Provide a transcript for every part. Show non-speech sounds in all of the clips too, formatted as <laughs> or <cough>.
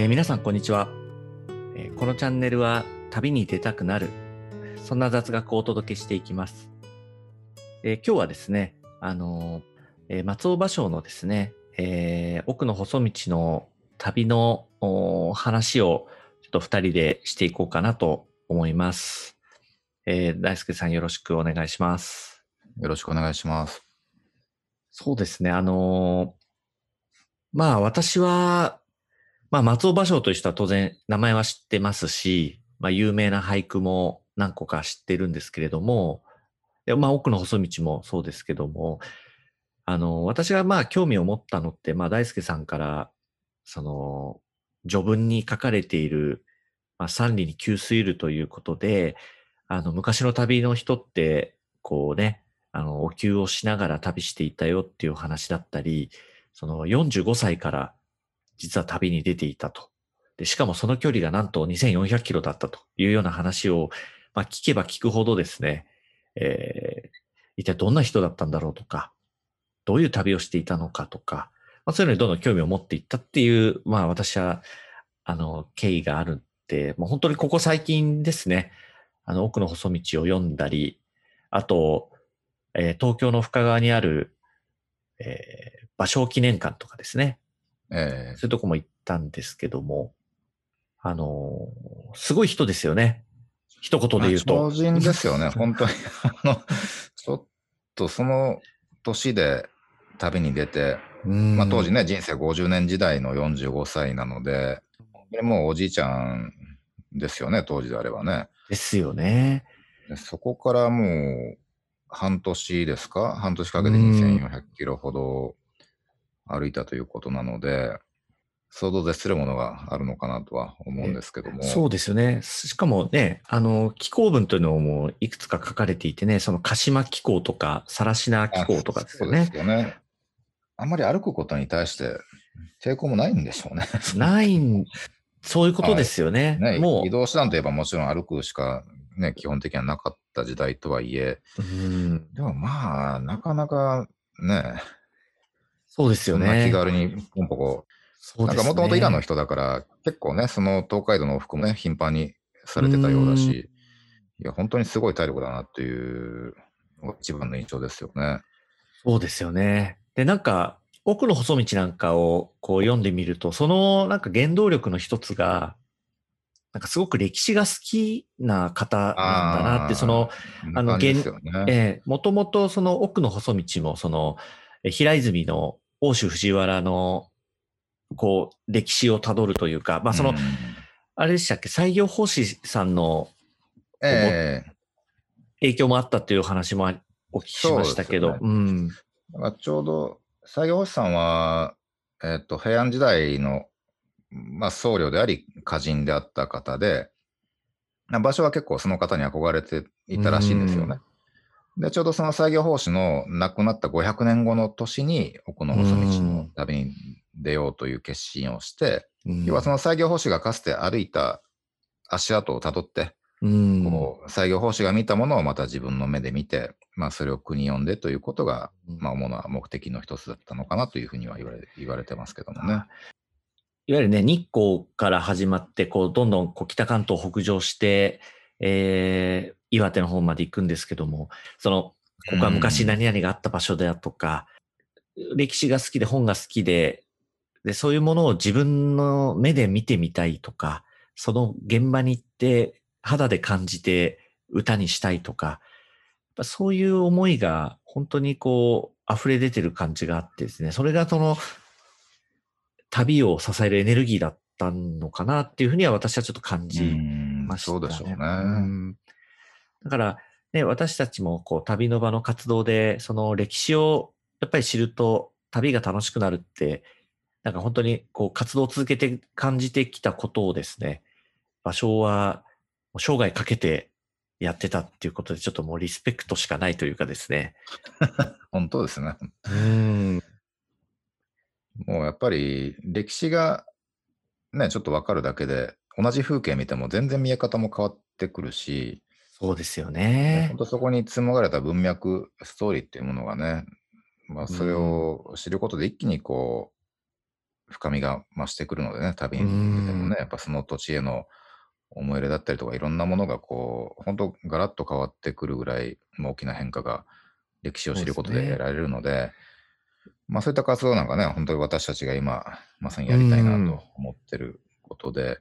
えー皆さんこんにちは、えーこのチャンネルは旅に出たくなるそんな雑学をお届けしていきます、えー今日はですねあのーえー松尾芭蕉のですね、えー奥の細道の旅のお話をちょっと二人でしていこうかなと思います、えー大輔さんよろしくお願いしますよろしくお願いします。そうですね。あのーまあ私は、まあ松尾芭蕉という人は当然名前は知ってますし、まあ有名な俳句も何個か知ってるんですけれども、まあ奥の細道もそうですけども、あの、私がまあ興味を持ったのって、まあ大輔さんから、その、序文に書かれている、まあ三里に給水るということで、あの、昔の旅の人って、こうね、あの、お給をしながら旅していたよっていう話だったり、その45歳から実は旅に出ていたと。で、しかもその距離がなんと2400キロだったというような話を、まあ聞けば聞くほどですね、えー、一体どんな人だったんだろうとか、どういう旅をしていたのかとか、まあそういうのにどんどん興味を持っていったっていう、まあ私は、あの、経緯があるって、もう本当にここ最近ですね、あの、奥の細道を読んだり、あと、えー東京の深川にある、えー、芭蕉記念館とかですね。えそういうとこも行ったんですけども、あのーすごい人ですよね。一言ー、で言うと。超人ですよね、本当に。<laughs> あの、ちょっとその年で旅に出て、うんまあ当時ね、人生50年時代の45歳なので、もうおじいちゃんですよね、当時であればね。ですよね。でそこからもう半年ですか？半年かけてうん2400キロほど歩いたということなので、想像絶するものがあるのかなとは思うんですけども。そうですよね。しかもね、あの、気候文というのもいくつか書かれていてね、その鹿島気候とか、さらしな気候とかですよそうでねす。よね。あんまり歩くことに対して抵抗もないんでしょうね。<laughs> ないん、そういうことですよね。ねも移動手段といえばもちろん歩くしか、ね、基本的にはなかった時代とはいえ、う、うん、でもまあ、なかなかね、そうですよそんな気ね。軽にポンポコなんそうですねかもともとイランの人だから、結構ね、その東海道の往復もね、頻繁にされてたようだうんし、いや、本当にすごい体力だなっていう、一番の印象ですよね。そうですよね。で、なんか、奥の細道なんかをこう読んでみると、そのなんか原動力の一つが、なんかすごく歴史が好きな方なんだなって、その、あのね。ええもともとその奥の細道も、その、え平泉の欧州藤原の、こう、歴史をたどるというか、まあその、うん。あれでしたっけ、西行法師さんのええ影響もあったっていう話もあお聞きしましたけど、そうですうん。ちょうど、西行星さんは、えっと、平安時代の、まあ、僧侶であり、歌人であった方で、な場所は結構その方に憧れていたらしいんですよね。で、ちょうどその西行法師の亡くなった500年後の年に、奥の細道の旅に出ようという決心をして、うん。要はその西行法師がかつて歩いた足跡をたどって、うん、こう、西行法師が見たものをまた自分の目で見て、まあ、それを国読んでということが、まあ、主な目的の一つだったのかなというふうには言われ言われてますけどもね。いわゆるね、日光から始まって、こう、どんどんこう北関東を北上して、えー、岩手の方まで行くんですけども、その、ここは昔何々があった場所だとか、歴史が好きで本が好きで、で、そういうものを自分の目で見てみたいとか、その現場に行って肌で感じて歌にしたいとか、そういう思いが本当にこう溢れ出てる感じがあってですね、それがその旅を支えるエネルギーだったのかなっていうふうには私はちょっと感じうんましたね。そうでしょうね。んだから、ね、私たちもこう旅の場の活動で、その歴史をやっぱり知ると旅が楽しくなるって、なんか本当にこう活動を続けて感じてきたことをですね、場所は生涯かけてやってたっていうことで、ちょっともうリスペクトしかないというかですね。<laughs> 本当ですね。うん。もうやっぱり歴史がね、ちょっとわかるだけで、同じ風景見ても全然見え方も変わってくるし、そうですよ本ね。当そこに紡がれた文脈、ストーリーっていうものがね、まあ、それを知ることで一気にこう、深みが増してくるのでね、旅に出てもね、やっぱその土地への思い入れだったりとか、いろんなものがこう、本当ガラッと変わってくるぐらい大きな変化が歴史を知ることで得られるので、まあそういった活動なんかね、本当に私たちが今、まさにやりたいなと思ってることで。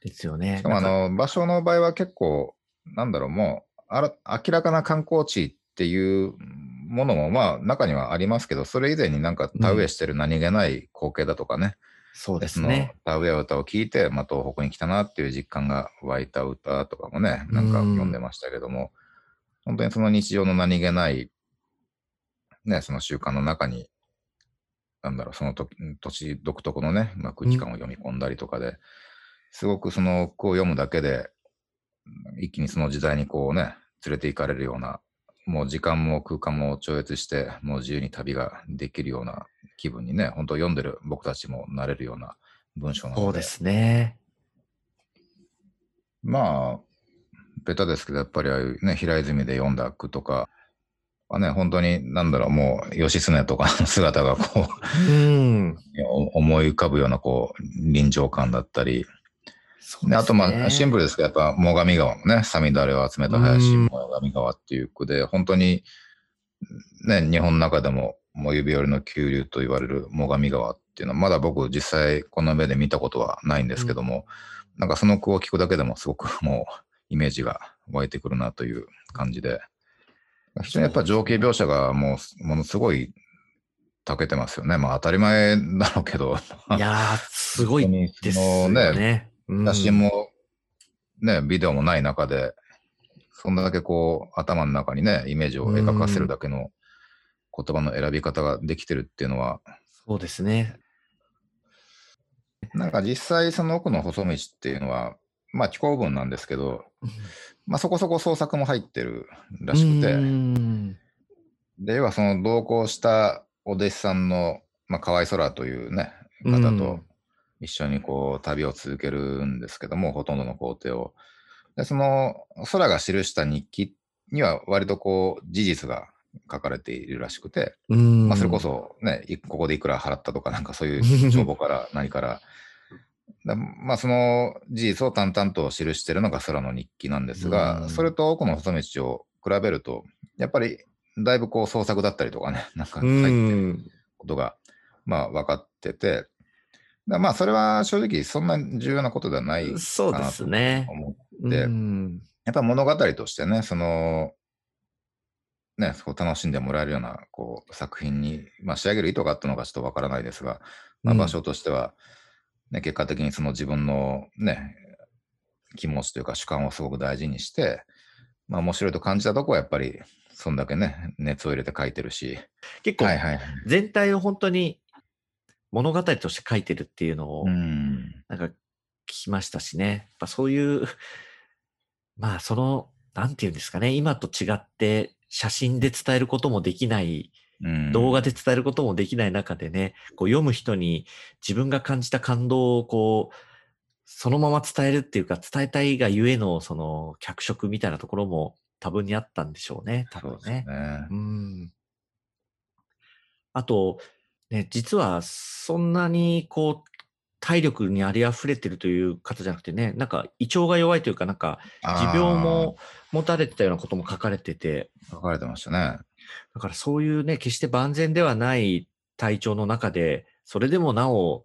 ですよね。しかもあの、場所の場合は結構、なんだろう、もう、あら明らかな観光地っていうものもまあ中にはありますけど、それ以前になんか田植えしてる何気ない光景だとかね、そうですね。田植え歌を聞いて、まあ、東北に来たなっていう実感が湧いた歌とかもね、なんか読んでましたけども、本当にその日常の何気ない、ね、その習慣の中に、なんだろう、その土地独特のね、まあ、空気感を読み込んだりとかで、すごくその句を読むだけで、一気にその時代にこうね、連れて行かれるような、もう時間も空間も超越して、もう自由に旅ができるような気分にね、本当読んでる僕たちもなれるような文章なので。そうですね。まあ、ベタですけど、やっぱりああいうね、平泉で読んだ句とか、はね、本当に、なんだろう、もう、義経とかの <laughs> 姿がこう、うん、思い浮かぶような、こう、臨場感だったり、で、ね、あと、まあ、シンプルですけど、やっぱ、最上川のね、サミダレを集めた林、最上川っていう句で、本当に、ね、日本の中でも、もう指折りの急流と言われる最上川っていうのは、まだ僕実際この目で見たことはないんですけども、うん、なんかその句を聞くだけでもすごく <laughs> もうイメージが湧いてくるなという感じで、非常にやっぱ情景描写がもうものすごい長けてますよね。まあ当たり前だろうけど。いやー、すごいですよね。ね写真もね、ビデオもない中で、そんだけこう頭の中にね、イメージを描かせるだけの言葉の選び方ができてるっていうのは。そうですね。なんか実際その奥の細道っていうのは、まあ気候文なんですけど、まあそこそこ創作も入ってるらしくて、で、要はその同行したお弟子さんの、まあ河合空というね、方と一緒にこう旅を続けるんですけども、ほとんどの工程を。で、その空が記した日記には割とこう事実が書かれているらしくて、まあ、それこそね、ここでいくら払ったとか、なんかそういう <laughs> 帳簿から何から。だまあ、その事実を淡々と記しているのが空の日記なんですが、それと奥の細道を比べると、やっぱりだいぶこう創作だったりとかね、なんか入ってることが、まあ分かってて、まあそれは正直そんな重要なことではないかなと思って、ね、やっぱ物語としてね、そのね、そこ楽しんでもらえるようなこう作品に、まあ、仕上げる意図があったのかちょっとわからないですが、まあ、場所としては、ね、うん、結果的にその自分のね、気持ちというか主観をすごく大事にして、まあ面白いと感じたとこはやっぱりそんだけね、熱を入れて書いてるし。結構、全体を本当に物語として書いてるっていうのを、なんか聞きましたしね。やっぱそういう、<laughs> まあその、なんていうんですかね、今と違って、写真で伝えることもできない、動画で伝えることもできない中でね、こう読む人に自分が感じた感動をこう、そのまま伝えるっていうか、伝えたいがゆえの、その、脚色みたいなところも多分にあったんでしょうね、多分ね。うねうん。あと、ね、実はそんなにこう、体力にあり溢れてるという方じゃなくてね、なんか胃腸が弱いというか、なんか持病も持たれてたようなことも書かれてて。書かれてましたね。だからそういうね、決して万全ではない体調の中で、それでもなお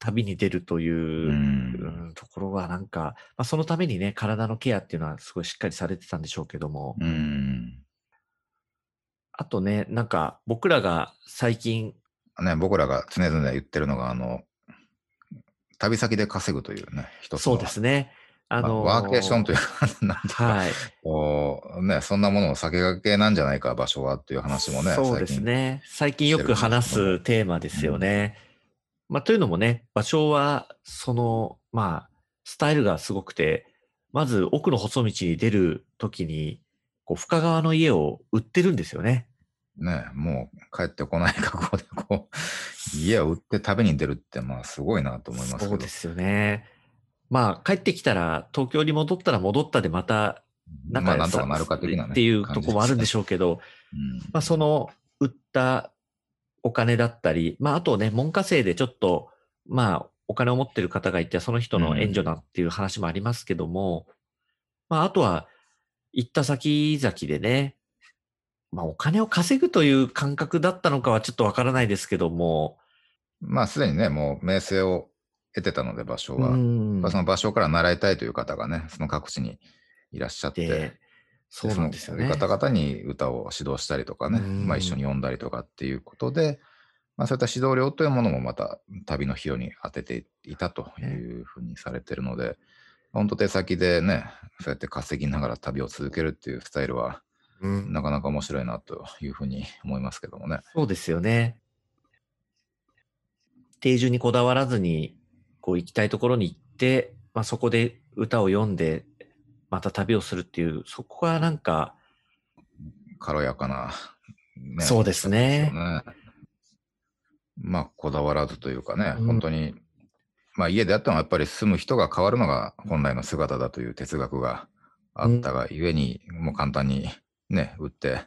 旅に出るという、うん、ところはなんか、まあ、そのためにね、体のケアっていうのはすごいしっかりされてたんでしょうけども。うん、あとね、なんか僕らが最近。ね、僕らが常々言ってるのが、あの、旅先で稼ぐというね、一つそうですね。あのー、ワーケーションというか、<laughs> なんていうか、はい、こうね、そんなものを先駆けなんじゃないか、場所はっていう話もね、そうですね。最近よく話すテーマですよね。うん、まあ、というのもね、場所は、その、まあ、スタイルがすごくて、まず奥の細道に出るときに、こう深川の家を売ってるんですよね。ね、もう帰ってこない格好 <laughs> でこう、家を売って食べに出るって、まあすごいなと思いますそうですよね。まあ帰ってきたら、東京に戻ったら戻ったでまた、なん。か、なんとかなるか的な、ね、っていうとこもあるんでしょうけど、うん、まあその売ったお金だったり、まああとね、門下生でちょっとまあ、お金を持ってる方がいて、その人の援助だっていう話もありますけども、まあ、あとは、行った先々でね、まあ、お金を稼ぐという感覚だったのかはちょっとわからないですけども、まあ、すでにね、もう名声を得てたので、場所は。うんまあその場所から習いたいという方がね、その各地にいらっしゃって、で、そうなんですよね。方々に歌を指導したりとかね、うんまあ、一緒に読んだりとかっていうことで、まあ、そういった指導料というものもまた旅の費用に当てていたというふうにされてるので、本当手先でね、そうやって稼ぎながら旅を続けるっていうスタイルは、うんなかなか面白いなというふうに思いますけどもね。そうですよね。定住にこだわらずに、こう行きたいところに行って、まあそこで歌を読んで、また旅をするっていう、そこはなんか、軽やかな、ねそうですねまあ、こだわらずというかね、うん本当に、まあ家であってもやっぱり住む人が変わるのが本来の姿だという哲学があったがゆえに、もう簡単にね、売って、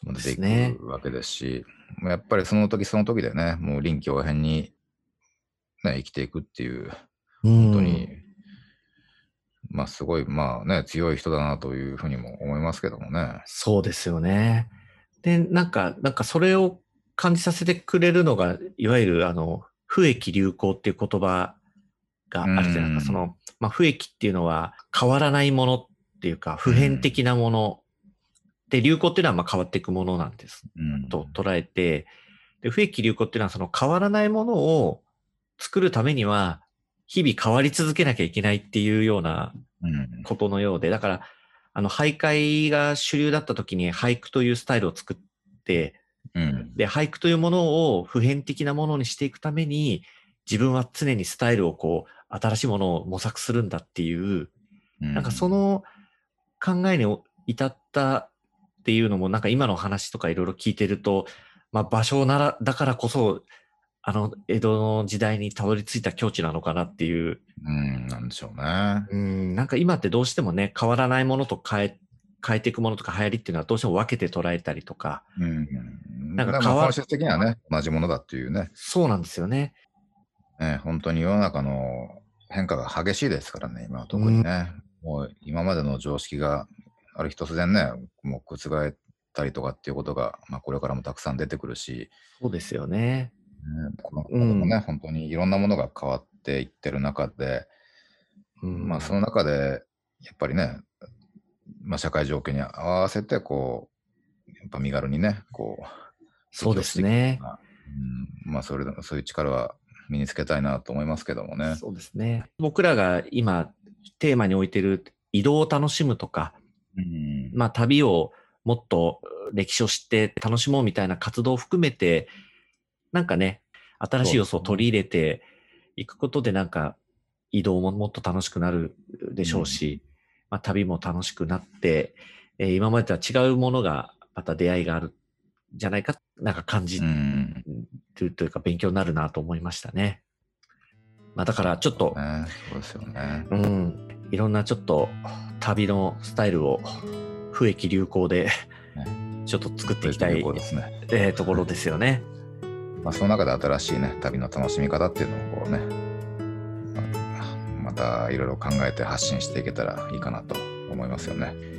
その出ていくわけですし、もうやっぱりその時その時でね、もう臨機応変に、ね、生きていくっていう、本本当に、まあすごい、まあね、強い人だなというふうにも思いますけどもね。そうですよね。で、なんか、なんかそれを感じさせてくれるのが、いわゆるあの、不益流行っていう言葉があるじゃないですか。うんその、まあ、不益っていうのは変わらないものっていうか、普遍的なもの。で、流行っていうのはまあ変わっていくものなんです。うん。と捉えて、で、不益流行っていうのはその変わらないものを作るためには、日々変わり続けなきゃいけないっていうようなうん。ことのようで、だから、あの、俳諧が主流だった時に俳句というスタイルを作って、うん。で、俳句というものを普遍的なものにしていくために、自分は常にスタイルをこう、新しいものを模索するんだっていう、なんかその考えに至ったっていうのも、なんか今の話とかいろいろ聞いてると、まあ場所なら、だからこそ、あの、江戸の時代にたどり着いた境地なのかなっていう、うん、なんでしょうね。うん、なんか今ってどうしてもね、変わらないものと変え、変えていくものとか流行りっていうのはどうしても分けて捉えたりとか、うん。なんか変わだらまあ本質的にはね、同じものだっていうね、そうなんですよね。ね本当に世の中の変化が激しいですからね、今は特にね。もう今までの常識がある日突然ね、もう覆ったりとかっていうことが、まあこれからもたくさん出てくるし、そうですよね。ねこのうんもね、本当にいろんなものが変わっていってる中で、うん、まあその中で、やっぱりね、まあ社会状況に合わせて、こう、やっぱ身軽にね、こう、そうですね。うん、まあそれでもそういう力は身につけたいなと思いますけどもね。そうですね。僕らが今テーマに置いてる移動を楽しむとか、うんまあ旅をもっと歴史を知って楽しもうみたいな活動を含めて、なんかね、新しい要素を取り入れていくことでなんか移動ももっと楽しくなるでしょうし、まあ旅も楽しくなって、えー今までとは違うものがまた出会いがあるんじゃないか、なんか感じうん。るというか勉強になるなと思いましたね。まあだからちょっと、ね、そうですよね。うん、いろんなちょっと旅のスタイルを不益流行でちょっと作っていきたい、ね。えーところですよね。まあその中で新しいね、旅の楽しみ方っていうのをこうね、まあまたいろいろ考えて発信していけたらいいかなと思いますよね。